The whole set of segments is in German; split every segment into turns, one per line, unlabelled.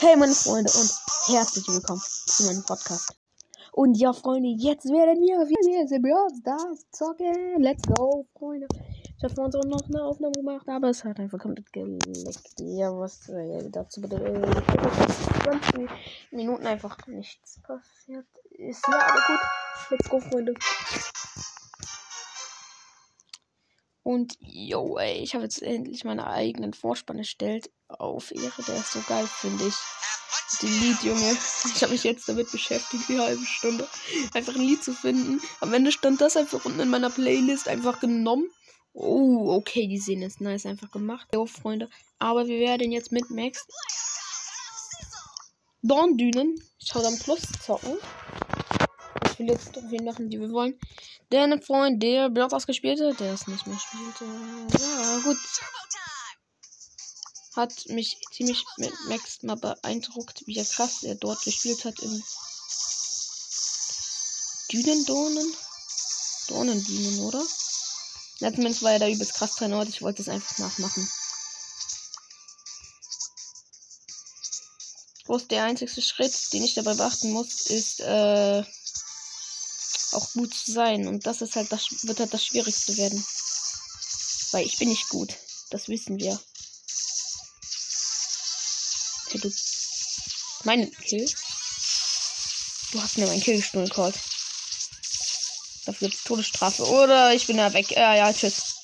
Hey meine Freunde und herzlich willkommen zu meinem Podcast. Und ja, Freunde, jetzt werden wir wieder Brawl Stars zocken. Let's go, Freunde. Ich habe vorhin noch eine Aufnahme gemacht, aber es hat einfach komplett geleckt. Ja, was äh, dazu bedeutet, 20 Minuten einfach nichts passiert ist. Ja, aber gut. Let's go, Freunde. Und yo, ey, ich habe jetzt endlich meinen eigenen Vorspann erstellt. Auf Ehre, der ist so geil, finde ich. Die Lied, Junge. Ich habe mich jetzt damit beschäftigt, die halbe Stunde. Einfach ein Lied zu finden. Am Ende stand das einfach unten in meiner Playlist einfach genommen. Oh, okay, die sehen ist nice einfach gemacht. Jo, Freunde. Aber wir werden jetzt mit Max Dorndünen, Showdown Plus zocken. Jetzt Trophäen machen, die wir wollen. Der eine Freund, der Block ausgespielt hat, der es nicht mehr spielte. Ja, gut. Hat mich ziemlich mit Max mal beeindruckt, wie er krass er dort gespielt hat im Dünendornen. Dornendünen, oder? Ja, zumindest war er da übelst krass und ich wollte es einfach nachmachen. Bloß der einzige Schritt, den ich dabei beachten muss, ist, äh, auch gut zu sein. Und das ist halt das wird halt das Schwierigste werden. Weil ich bin nicht gut. Das wissen wir. Hey, du. Mein Kill? Du hast mir meinen Kill gestohlen, Colt. Dafür gibt's Todesstrafe. Oder ich bin da weg. Ja, ja, tschüss.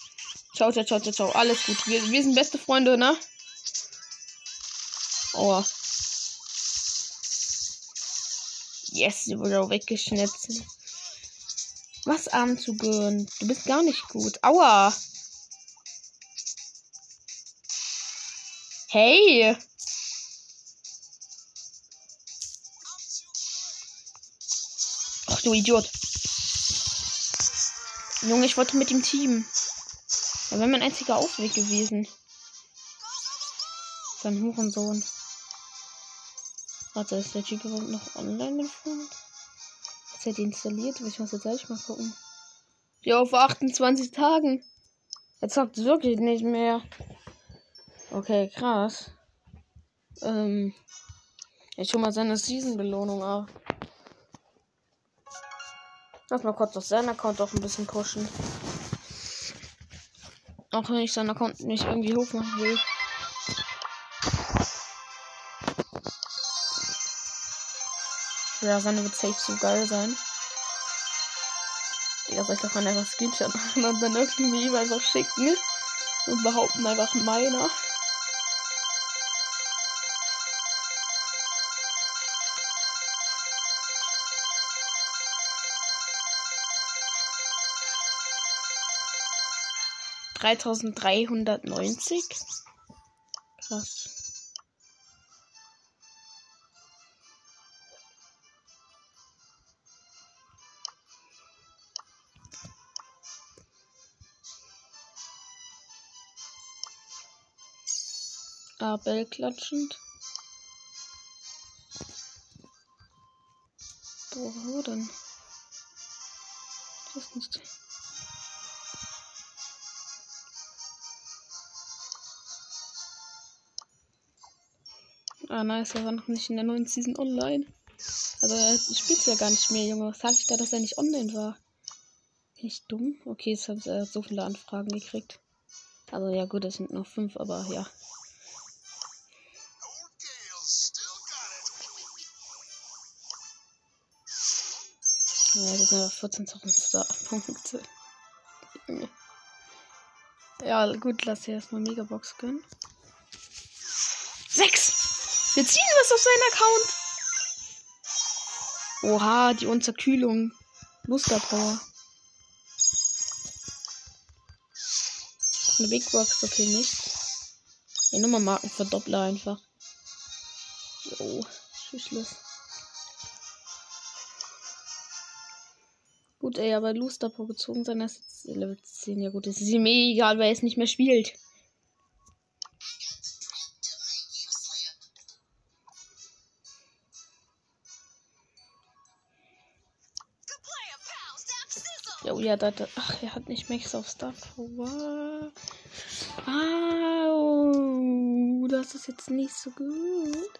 Ciao, ciao, ciao, ciao. Alles gut. Wir, wir sind beste Freunde, ne? Oh. Yes, sie wurde auch weggeschnitzt. Was anzugehen? Du bist gar nicht gut. Aua. Hey. Ach du Idiot. Junge, ich wollte mit dem Team. Das wäre mein einziger Ausweg gewesen. Sein Hurensohn. Warte, ist der Typ überhaupt noch online Hat er installiert? Ich muss jetzt gleich mal gucken. Ja, vor 28 Tagen. Er zockt wirklich nicht mehr. Okay, krass. Ähm. Ich hol mal seine Season-Belohnung ab. Lass mal kurz auf seinen Account auch ein bisschen pushen. Auch wenn ich seinen Account nicht irgendwie hochmachen will. Ja, seine wird safe so geil sein. Ja, soll ich davon einfach Screenshot machen und dann irgendwie einfach schicken und behaupten einfach meiner. Dreitausenddreihundertneunzig. Krass. Abel klatschend. Boah, wo denn? Das ist nicht. Ah, nice, er war noch nicht in der neuen Season online. Also, er spielt ja gar nicht mehr, Junge. Was sag ich da, dass er nicht online war? Bin ich dumm? Okay, jetzt habe ich so viele Anfragen gekriegt. Also, ja, gut, es sind noch fünf, aber ja. Ja, das sind aber 14.000 Star-Punkte. Ja, gut, lass dir erstmal Megabox gönnen. Sechs! Wir ziehen was auf seinen Account. Oha, die Unterkühlung. Musterpower. Eine Big Box, okay, nicht. Die Nummermarken verdoppler einfach. Jo, Tschüss. Gut, ey, aber Luster Pro gezogen sein, das ist Level 10. Ja gut, es ist ihm eh egal, weil er es nicht mehr spielt. Jo, ja, da, da, ach, er hat nicht Max auf Star Power. Oh, das ist jetzt nicht so gut.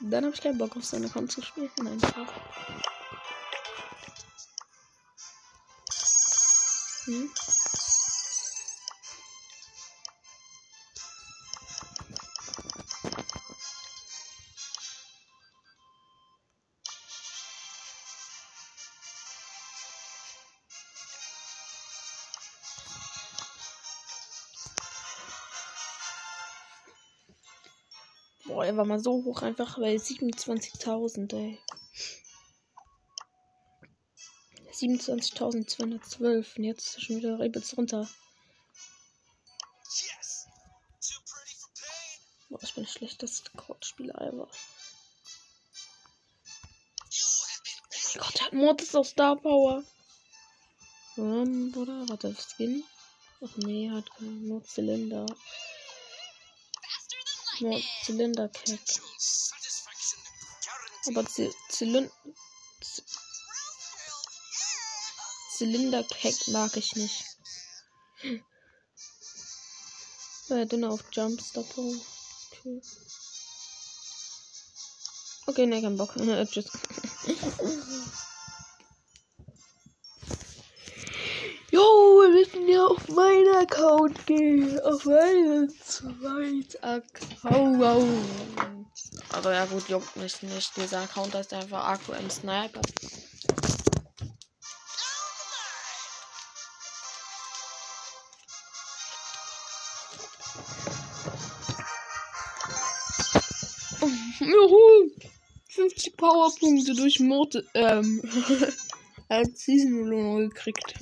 Dann habe ich keinen Bock auf seine Account zu spielen. Einfach. Hm? Boah, er war mal so hoch einfach bei 27.000, ey. 27.212 und jetzt ist er schon wieder übelst runter. Boah, ich bin der schlechteste Coach-Spieler ever. Oh Gott, er hat Mortis auf Star Power. Ähm, oder? Warte, Skin? Ach nee, hat nur Zylinder. Nur Zylinderkeck. Aber Zylinder. Zylinderkeck mag ich nicht. Ja, dünner auf Jumpstopper. Okay. Okay, ne, kein Bock. Tschüss. Jo, wir müssen ja auf meinen Account gehen. Auf meinen zweiten Account. Aber ja gut, juckt mich nicht. Dieser Account ist einfach AQM Sniper. Juhu! 50 Powerpunkte durch Mord ähm, als Season-Belohnung gekriegt.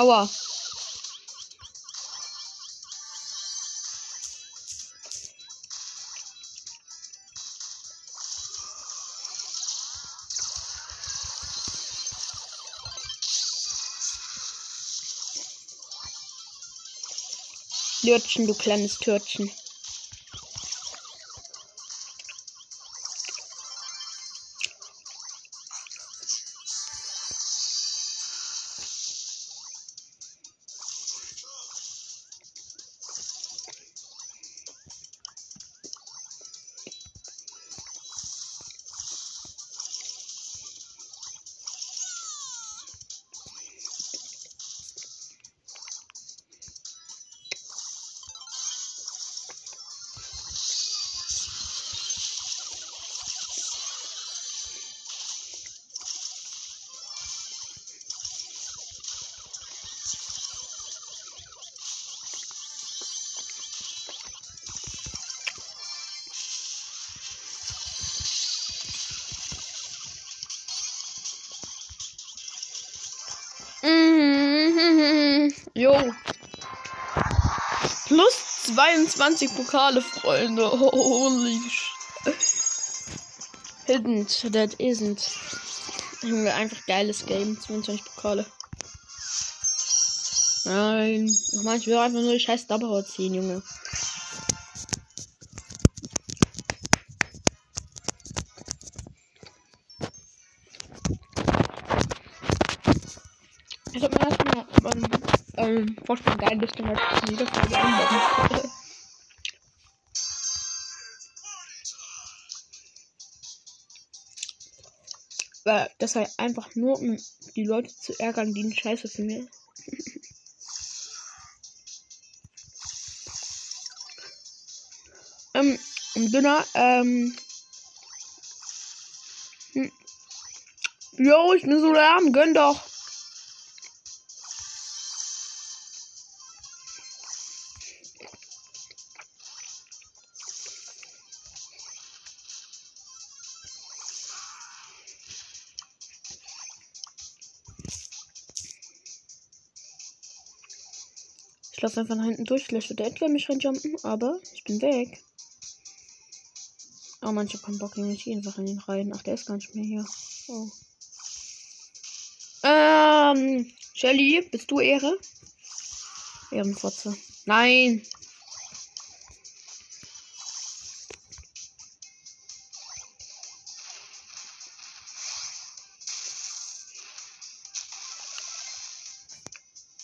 Aua. Lürtchen, du kleines Törtchen. Jo. Plus 22 Pokale, Freunde. Holy Hidden, that isn't. Einfach geiles Game. 22 Pokale. Nein. Ich will einfach nur die scheiß Double ziehen, Junge. ähm, Vorsprung geil ist, dann halt in jeder Folge einbauen. Weil das halt einfach nur, um die Leute zu ärgern, die einen Scheiße finden. ähm, und Dünner, ähm. Hm. Jo, ich bin so lahm, gönn doch. Einfach nach hinten durch. Vielleicht wird der Edgar mich reinjumpen, aber ich bin weg. Oh man, ich hab keinen Bock, ich gehe einfach in den rein. Ach, der ist gar nicht mehr hier. Oh. Ähm, Shelly, bist du Ehre? Ehrenfotze. Nein!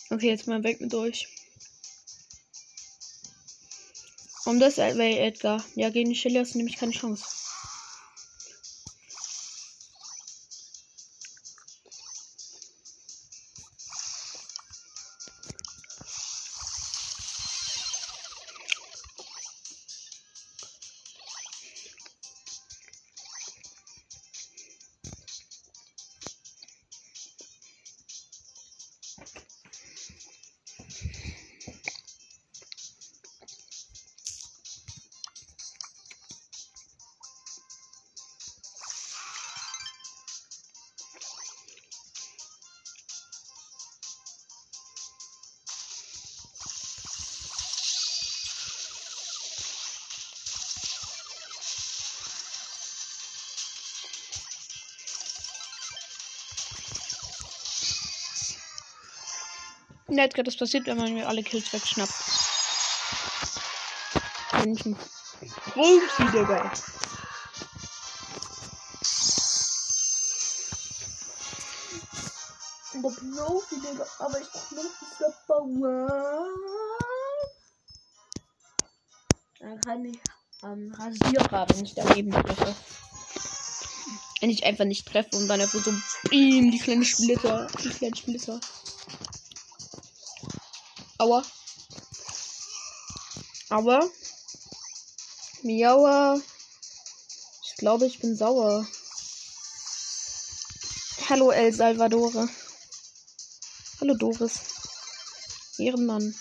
Okay, jetzt mal weg mit euch. Um das Way, Edgar. Ja, gegen die Shelly hast du nämlich keine Chance. Jetzt das passiert, wenn man mir alle Kills wegschnappt. Menschen. Profi, Digga. Der Profi, Digga. Aber ich brauch noch dieser Bauer. Dann kann ich am Rasierer, wenn ich daneben treffe. Wenn ich einfach nicht treffe und dann einfach so beam, die kleinen Splitter. Die kleinen Splitter. Aua. Aber. Miaua. Ich glaube, ich bin sauer. Hallo, El Salvadore. Hallo, Doris. Ehrenmann.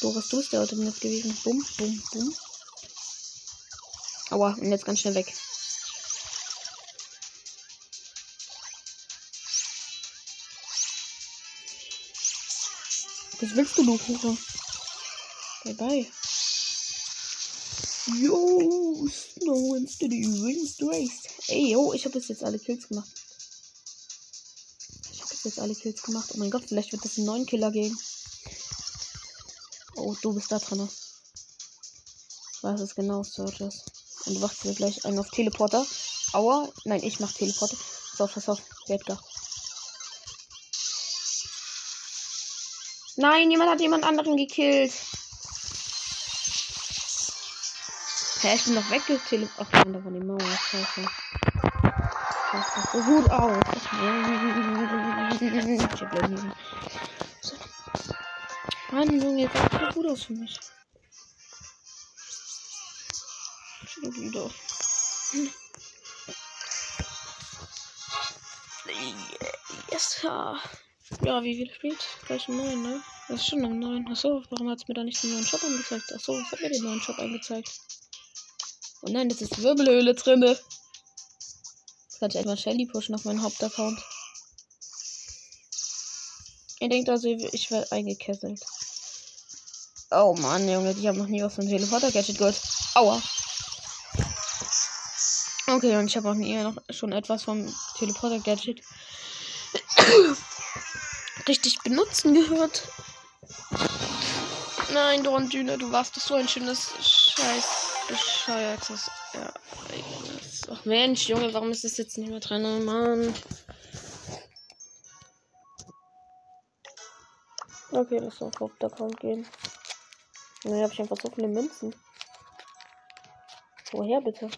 Doris, du bist der heute gewesen. Bum, bum, bum. Aua, und jetzt ganz schnell weg. Willst du, du Hure? Bye bye. Yo, Snow and Steady wins the race. Ey, yo, ich habe jetzt alle Kills gemacht. Ich habe jetzt alle Kills gemacht. Oh mein Gott, vielleicht wird das ein neuen Killer geben. Oh, du bist da drin. Was ist genau, Surges? Und du wachst mir gleich einen auf Teleporter. Aua. Nein, ich mach Teleporter. Pass auf, pass auf. Edgar. Nein, jemand hat jemand anderen gekillt. Hä, ich bin noch weggetele... Ach, da war die Mauer. Scheiße. Das sieht so gut aus. Ich hab Leben. So. Mann, Junge, jetzt sieht so gut aus für mich. Schon wieder. Yes, ja. Ja, wie viel spielt? Gleich um 9, ne? Das ist schon um 9. Achso, warum hat es mir da nicht den neuen Shop angezeigt? Achso, was hat mir den neuen Shop angezeigt? Oh nein, das ist Wirbelhöhle drinne. Kann ich einfach Shelly pushen auf meinen Hauptaccount. Ihr denkt also, ich werde eingekesselt. Oh Mann, Junge, ich habe noch nie was von Teleporter-Gadget gehört. Aua. Okay, und ich habe auch nie noch schon etwas vom Teleporter-Gadget richtig benutzen gehört. Nein, Dorndüne, du warst doch so ein schönes Scheiß bescheuertes Ereignis. Ach Mensch, Junge, warum ist das jetzt nicht mehr drin, Mann? Okay, lass auf Hauptaccount gehen. Ne, habe ich einfach so viele Münzen. Woher bitte?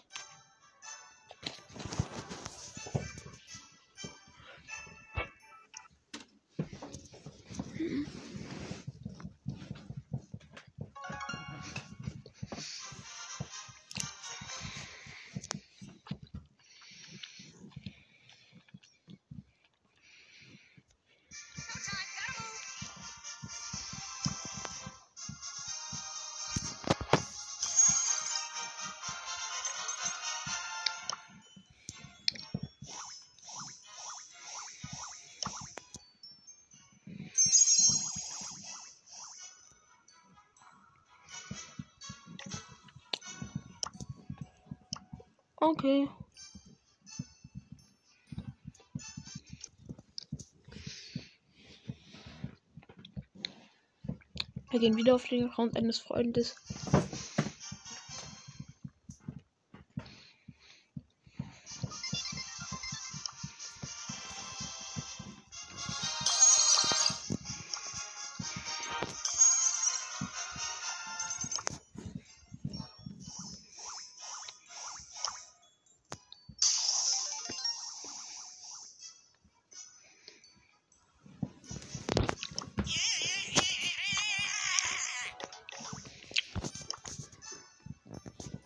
Gehen wieder auf den Account eines Freundes.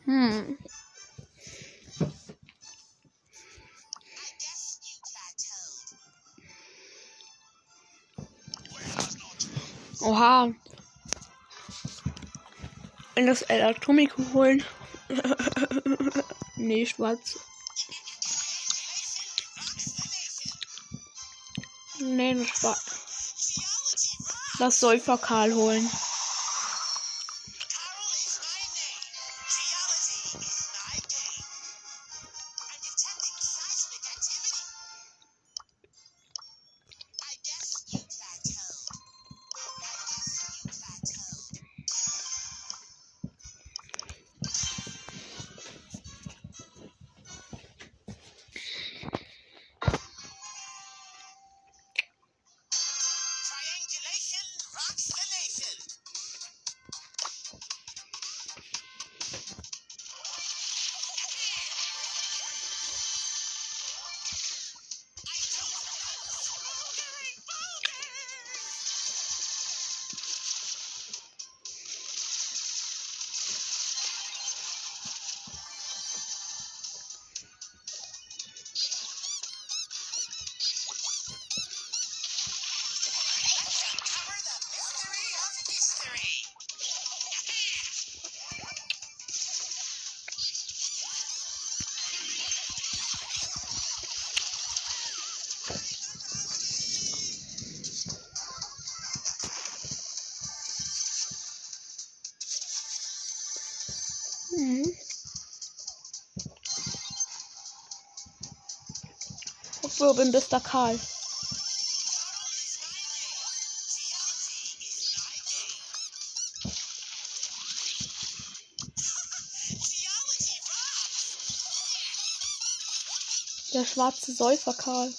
Hm. Oha. In das El Atomico holen. nee, schwarz. Nee, das schwarz. Das Säuferkal holen. Robin Mr. Karl. Der schwarze Säufer Karl.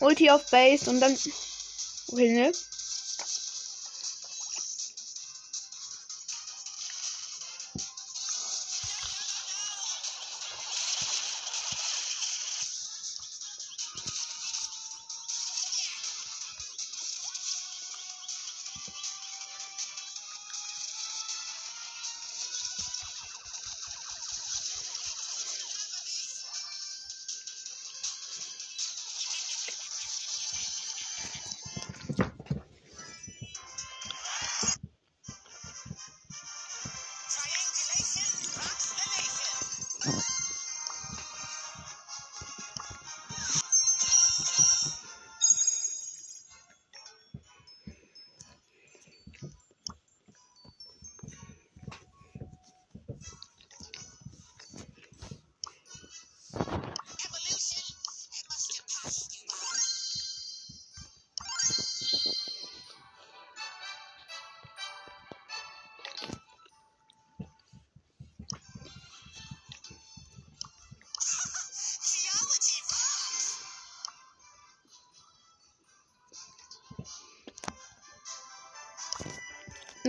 Ulti auf Base und dann. Okay, ne?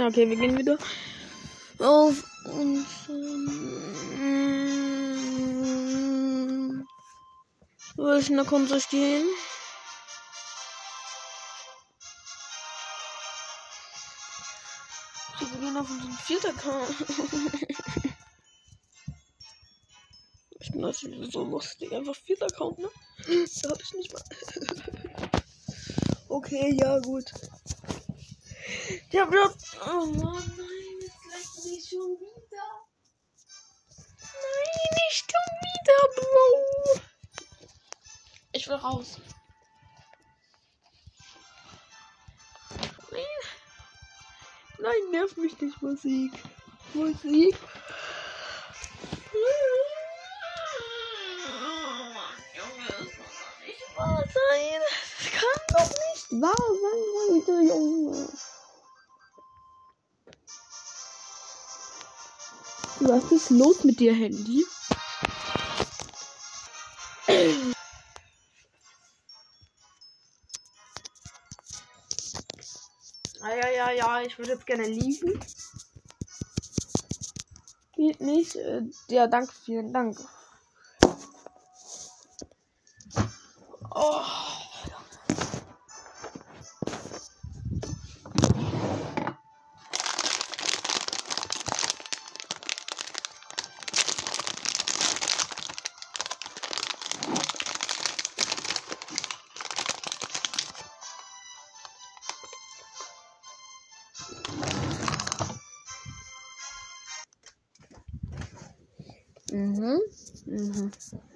Okay, wir gehen wieder auf uns. Wo ist denn der Konto stehen? Wir gehen auf unseren vierten Account.
Das ist so lustig. Einfach viel Account, ne? Das hab ich nicht mal. okay, ja, gut. Ja, wir. Oh Mann, nein, jetzt lässt mich schon wieder. Nein, nicht schon wieder, Bro. Ich will raus. Nein. Nein, nerv mich nicht, Musik. Musik. wahr sein. Das kann doch nicht wahr sein, heute, Junge. Was ist los mit dir, Handy? Ah, ja, ja, ja, ich würde jetzt gerne liegen. Geht nicht. Äh, ja, danke, vielen Dank. Oh.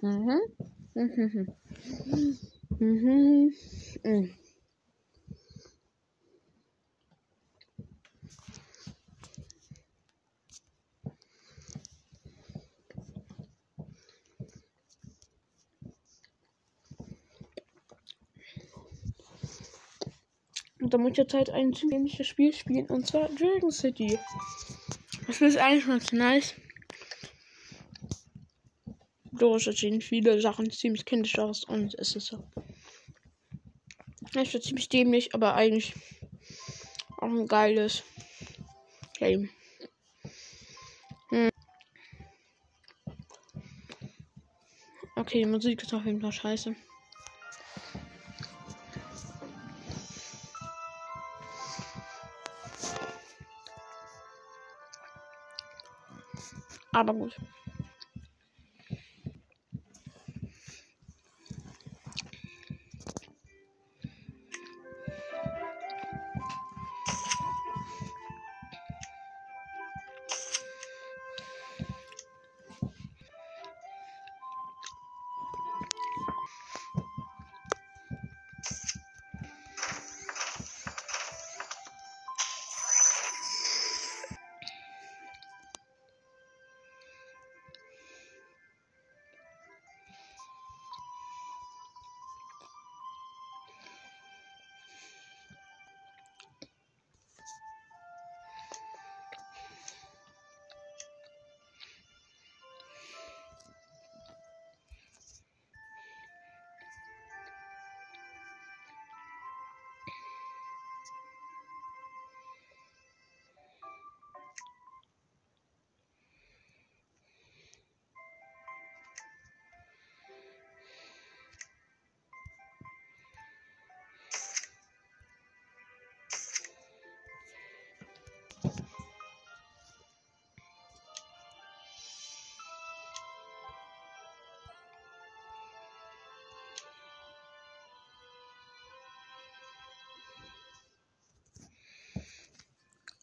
Mhm. Und da muss ich jetzt halt ein ziemliches Spiel spielen und zwar Dragon City. Das ist eigentlich ganz nice. Dorisch erschienen viele Sachen ziemlich kindisch aus und es ist so. Es wird ziemlich dämlich, aber eigentlich auch ein geiles Game. Hm. Okay, die Musik ist auf jeden Fall scheiße. Aber gut.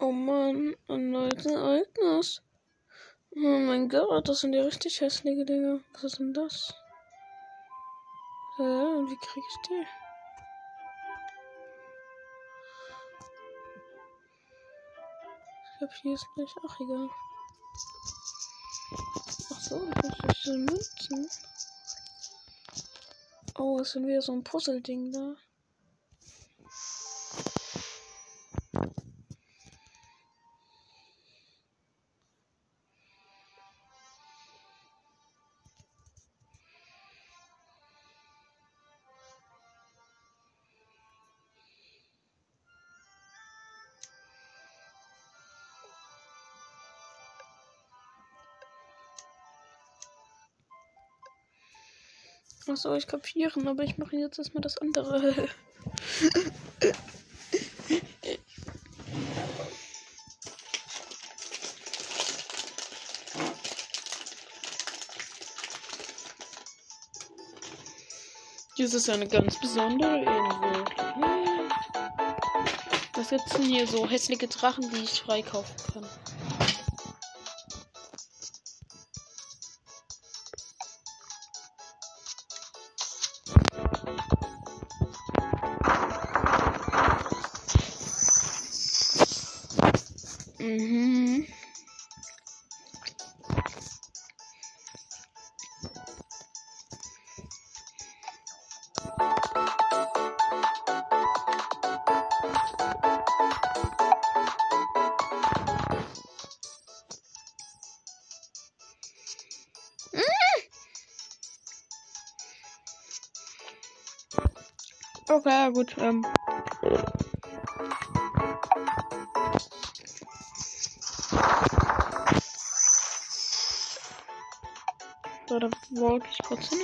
Oh Mann, erneuten Ereignis. Oh mein Gott, das sind ja richtig hässliche Dinge. Was ist denn das? Hä, und wie krieg ich die? Ich glaube, hier ist nicht. Ach, egal. Ach so, das sind Münzen. Oh, es sind wieder so ein Puzzle-Ding da. muss euch kapieren, aber ich mache jetzt erstmal das andere. Dies ist eine ganz besondere Insel. Was gibt's denn hier so hässliche Drachen, die ich freikaufen kann? Gut. Ähm. So, da wollte ich kurz hin.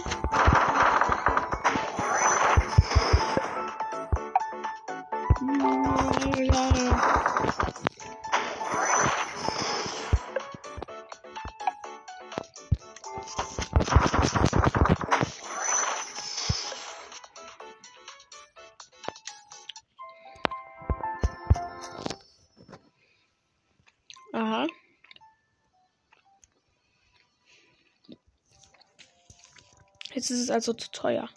Jetzt ist es also zu teuer.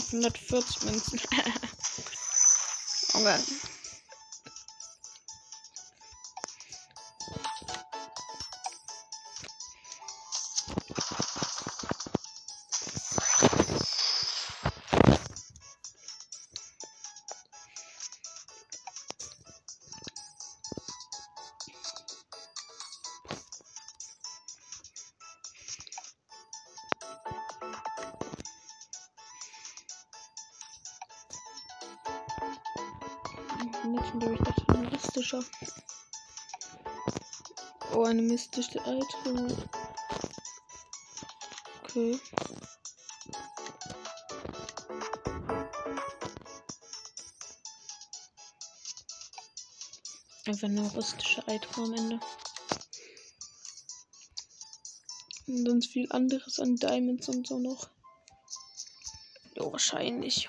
540 Münzen. okay. Legendary, ich dachte ein mystischer. Oh, eine mystische Item. Okay. Einfach nur rustische Item am Ende. Und sonst viel anderes an Diamonds und so noch. Jo, wahrscheinlich.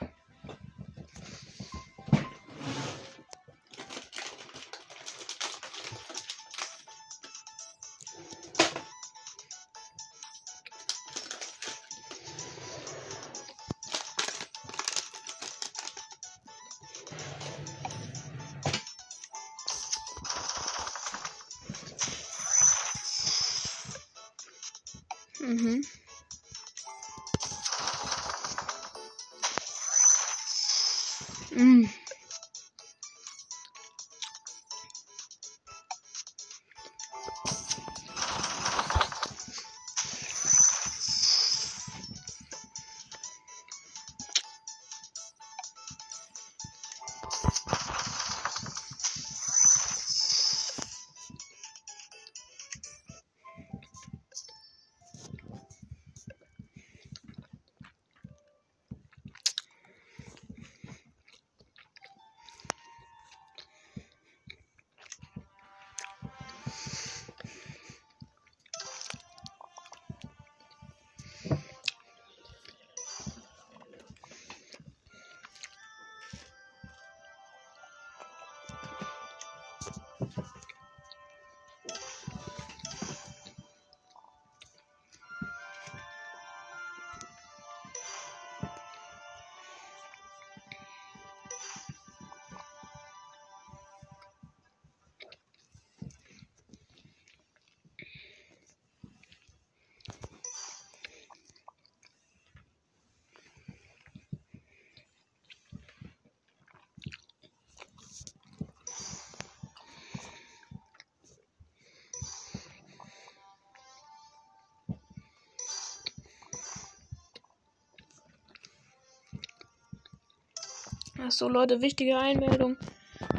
So, Leute, wichtige Einmeldung.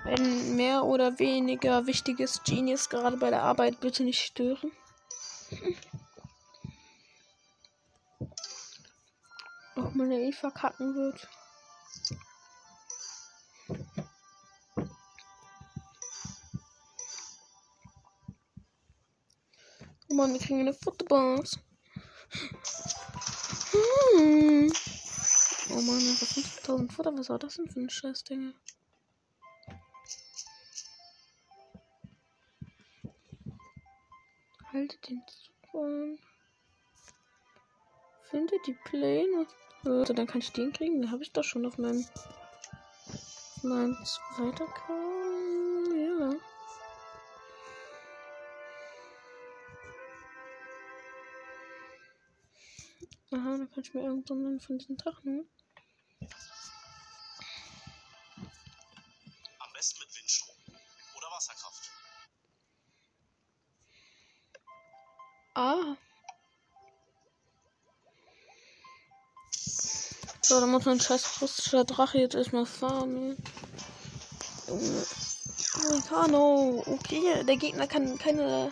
Wenn mehr oder weniger wichtiges Genius gerade bei der Arbeit, bitte nicht stören. Auch meine E verkacken wird. Oh Mann, wir kriegen eine Futterbox. Hm. Oh Mann, einfach 5000 Futter. Was war das denn für ein Scheißding? Halte den Zug an. Finde die Pläne. Also, dann kann ich den kriegen. Den habe ich doch schon auf meinem, meinem zweiter Kanal. Aha, dann kann ich mir irgendeinen von diesen Drachen holen.
Am besten mit Windstrom oder Wasserkraft.
Ah. So, dann muss mein scheiß russischer Drache jetzt erstmal farmen. Junge. Americano. Okay, der Gegner kann keine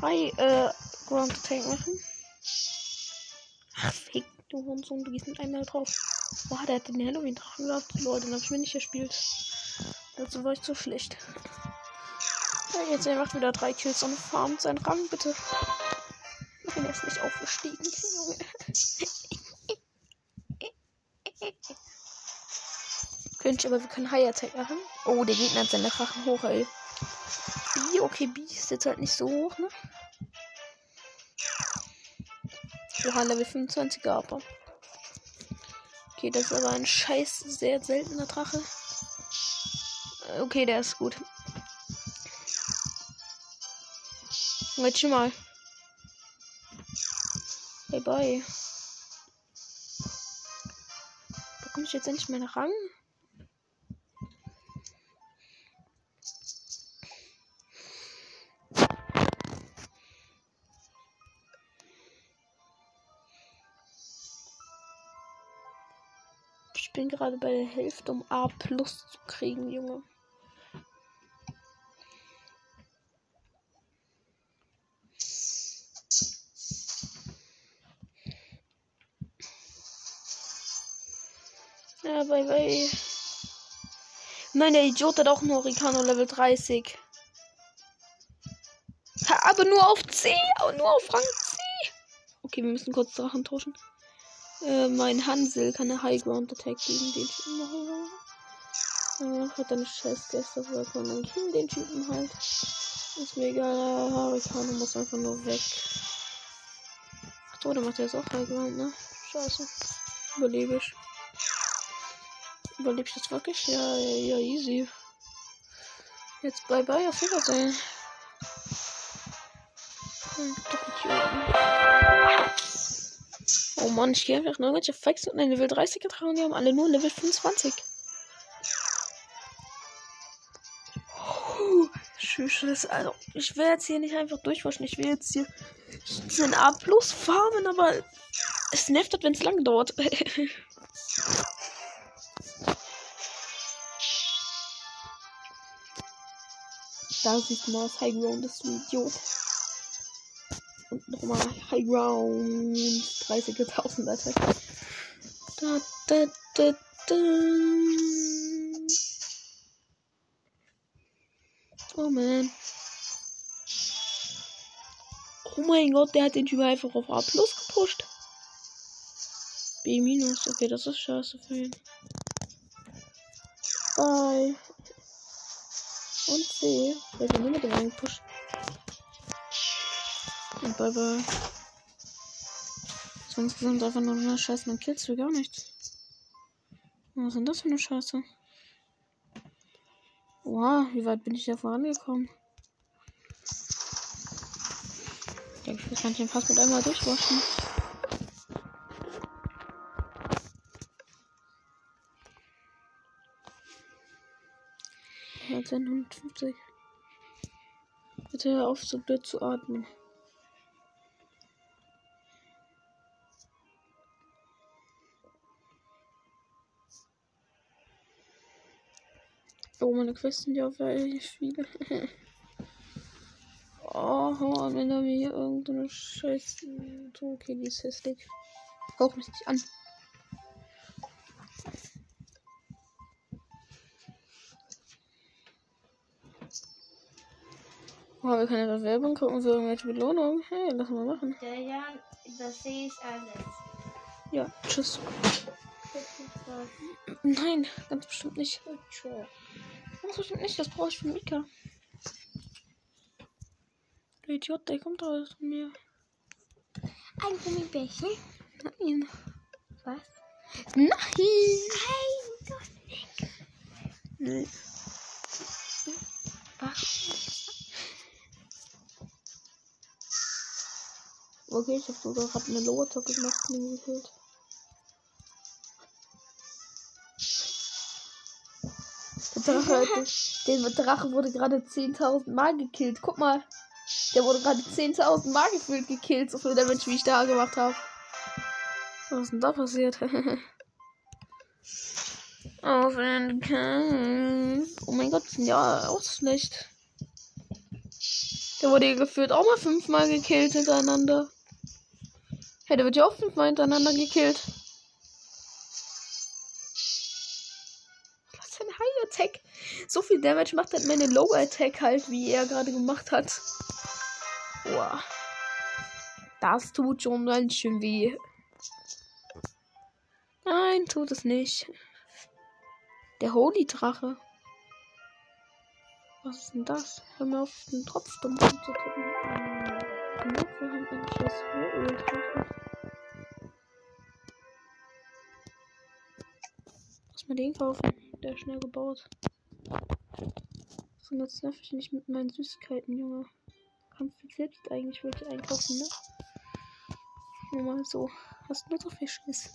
High äh, Ground Attack machen. Fick, du Hurensohn, du gehst mit einmal drauf. Boah, der hat den Halloween-Drachen gehabt. Leute, den hab ich mir nicht gespielt. Dazu war ich zu schlecht. Ja, jetzt er macht wieder drei Kills und farmt seinen Rang, bitte. Nein, er ist nicht aufgestiegen, Junge. Könnte ich, aber wir können High Attack machen. Oh, der Gegner hat seine Drachen hoch, ey. B, okay, B ist jetzt halt nicht so hoch, ne? Oha, Level 25 aber. Okay, das ist aber ein scheiß sehr seltener Drache. Okay, der ist gut. Jetzt schon mal. Bye bye. Bekomme ich jetzt endlich meinen Rang? Gerade bei der Hälfte, um A plus zu kriegen, Junge. Ja, bye bye. Nein, der Idiot hat auch einen Hurricano Level 30. Ha, aber nur auf C, aber nur auf Rang C. Okay, wir müssen kurz Drachen tauschen. Äh, mein Hansel kann eine High Ground Attack gegen den Typen machen. Äh, hat eine scheiß Gäste, wo kann dann kill den Typen halt. Ist mir egal, der Hurricano muss einfach nur weg. Ach so, der macht jetzt auch High Ground, ne? Scheiße. Überlebe ich. Überlebe ich das wirklich? Ja, ja, ja, easy. Jetzt bye bye, auf Wiedersehen. Hm, doch Idioten. Oh Mann, ich gehe einfach nur irgendwelche Fakes und ein Level 30 getragen. Die haben alle nur Level 25. Puh, Tschüss, also ich will jetzt hier nicht einfach durchwaschen. Ich will jetzt hier den A plus farmen, aber es nervt, wenn es lang dauert. da sieht man das High Ground ist ein Idiot. Und nochmal High Ground 30.000 Attack. Da, da, da, da. Oh man. Oh mein Gott, der hat den Typ einfach auf A plus gepusht. B minus, okay, das ist scheiße für ihn. Bye. Und C. Nur mit dem reingepusht. Und bye bye. So insgesamt einfach nur eine Scheiße, man killst du gar nichts. Was ist denn das für eine Scheiße? Wow, wie weit bin ich da vorangekommen? Ich denke, ich kann den fast mit einmal durchwaschen. Ja, 150. Bitte hör auf, so blöd zu atmen. Meine Quests sind ja auch viele. oh, wenn da mir hier irgendeine Scheiße. Okay, die ist hässlich. Hauch mich nicht an. Oh, wir können ja Werbung gucken für irgendwelche Belohnungen. Hey, lass mal machen.
Der Jan, das sehe ich alles.
Ja, tschüss. Nein, ganz bestimmt nicht. Ganz bestimmt nicht, das brauche ich für Mika. Der Idiot, der kommt raus von mir.
Ein Gummibärchen?
Nein.
Was?
Nein!
Nein, doch nicht.
Nee.
Was?
Okay, ich habe sogar gerade eine Lower-Tocke gemacht und den Der Drache, der Drache wurde gerade 10.000 Mal gekillt. Guck mal. Der wurde gerade 10.000 Mal gefühlt gekillt. So viel Damage, wie ich da gemacht habe. Was ist denn da passiert? Aufwenden. Oh mein Gott, ja, auch schlecht. Der wurde hier gefühlt auch mal fünfmal gekillt hintereinander. Hey, der wird ja auch fünfmal hintereinander gekillt. So viel Damage macht halt meine Low Attack halt, wie er gerade gemacht hat. Boah. Das tut schon ganz schön weh. Nein, tut es nicht. Der Holy Drache. Was ist denn das? Hör mal auf, den Tropfstumpf zu tippen. Genug, wir haben einen scheiß Holy Drache. Lass mal den kaufen. Der ist schnell gebaut. So, jetzt nerv ich nicht mit meinen Süßigkeiten, Junge. Kannst du selbst eigentlich wirklich einkaufen, ne? Nur mal so. Hast nur so viel Schiss.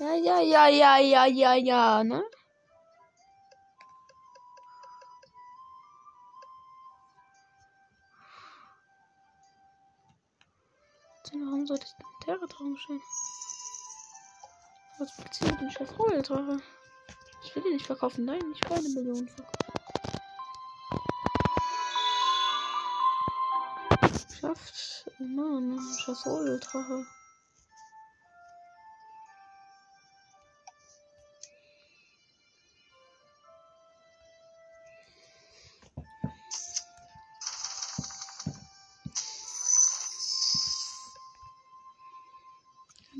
Ja, ja, ja, ja, ja, ja, ja, ne? Warum sollte ich den Terratraum stellen? Was passiert den scheiß Rolldrache? Ich will den nicht verkaufen. Nein, ich will eine Million verkaufen. Schafft. Mann, scheiß Rolldrache.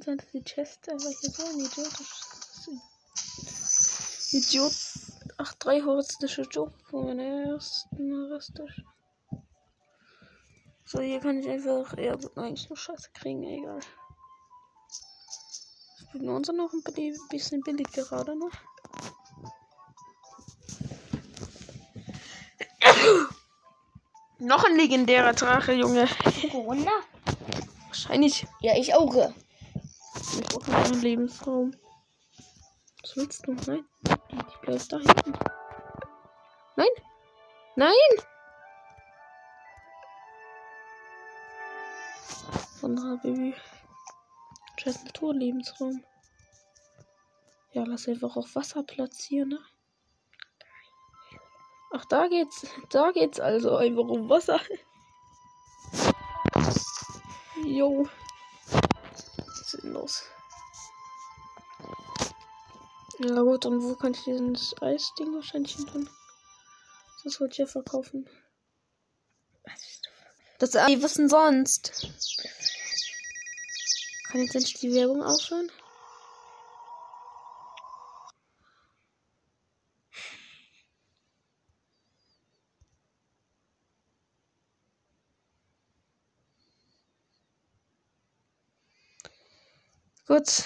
Sonst die Chest hier so ein idiotisch. Idiot. Ach, drei horistische Job von meiner ersten horistisch. So, hier kann ich einfach. Ja, gut, eigentlich nur Scheiße kriegen, egal. Ich bin uns noch ein bisschen billig gerade noch. noch ein legendärer Drache, Junge.
Corona?
Wahrscheinlich.
Ja, ich auch.
Ich brauche einen Lebensraum. Was willst du? Nein. Die bleibt da hinten. Nein! Nein! Wunderbar, Baby. Scheiß Naturlebensraum. Ja, lass einfach auch Wasser platzieren, ne? Ach, da geht's. Da geht's also einfach um Wasser. Jo. Sinnlos. Ja gut, und wo kann ich dieses Eisding wahrscheinlich hin tun? Das wollte ich ja verkaufen. Das Ei, was denn sonst? Kann jetzt endlich die Werbung aufhören? Gut.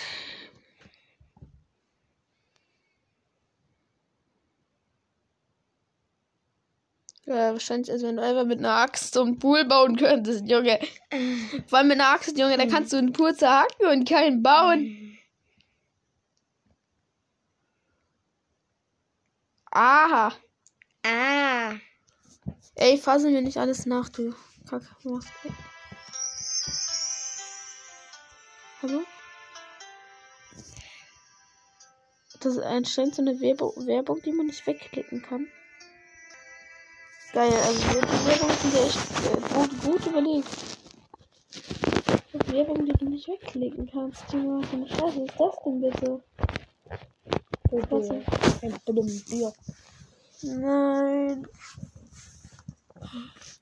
Ja, wahrscheinlich, also wenn du einfach mit einer Axt so einen Pool bauen könntest, Junge. Vor allem mit einer Axt, Junge, da kannst du einen Pool zerhacken und keinen bauen. Aha.
Ah.
Ey, fasse mir nicht alles nach, du Kack. Hallo? Das ist anscheinend so eine Werbung, Werbung, die man nicht wegklicken kann. Geil, also die Werbung sind ja echt äh, gut, gut überlegt. Das Werbung, die du nicht wegklicken kannst, Junge. Was für eine Scheiße ist das denn bitte? Was ist-
Ein blödes Bier.
Nein.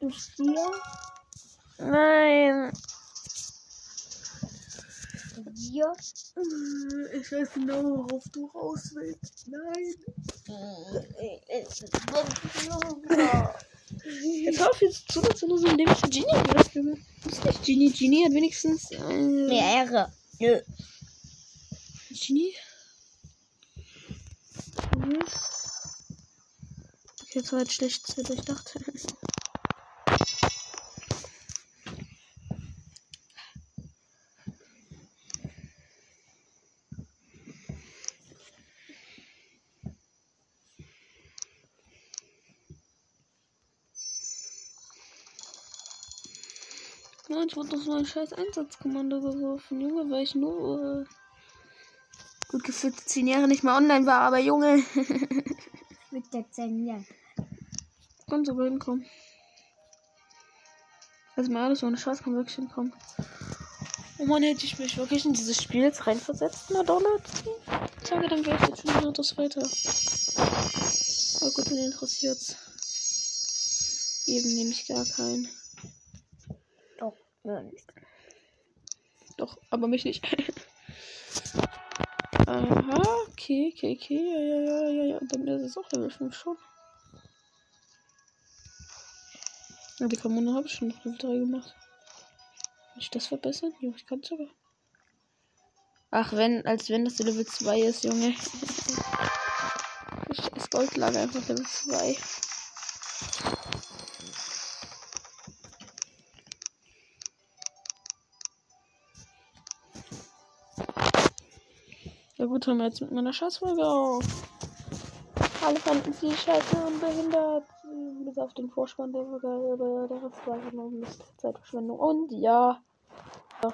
Du Stier?
Nein.
Bier?
Ich weiß genau, worauf du raus willst. Nein. Jetzt hör auf jetzt zu, dass du nur so ein dämlicher Genie bist. Junge. Du bist nicht Genie. Genie hat wenigstens. Äh,
Mehrere. Nö.
Genie? Mhm. Okay, das war jetzt schlecht zu durchdacht. Nein, ich wurde auf so ein scheiß Einsatzkommando geworfen, Junge, weil ich nur äh, gut gefühlt zehn Jahre nicht mehr online war, aber Junge,
Mit der Zähne.
kann sogar hinkommen. Also mal alles ohne Scheiß kann wirklich hinkommen. Oh Mann, hätte ich mich wirklich in dieses Spiel jetzt reinversetzt, Madonna. Ich sage, dann wäre ich jetzt schon etwas weiter. Aber gut, wen interessiert's? Eben nehme ich gar keinen.
Nicht.
Doch, aber mich nicht. Aha, okay, okay, okay. Ja, ja, ja, ja, ja. Bei mir ist es auch Level 5 schon. Die Kommune habe ich schon Level 3 gemacht. Kann ich das verbessern? Jo, ich kann sogar. Ach, wenn, als wenn das Level 2 ist, Junge. Das Goldlager einfach Level 2. Gut, hören wir jetzt mit meiner Scheißfolge auf. Alle fanden sie scheiße und behindert. Bis auf den Vorspann, der geil, aber der Rest war nur Mist. Zeitverschwendung. Und ja. ja.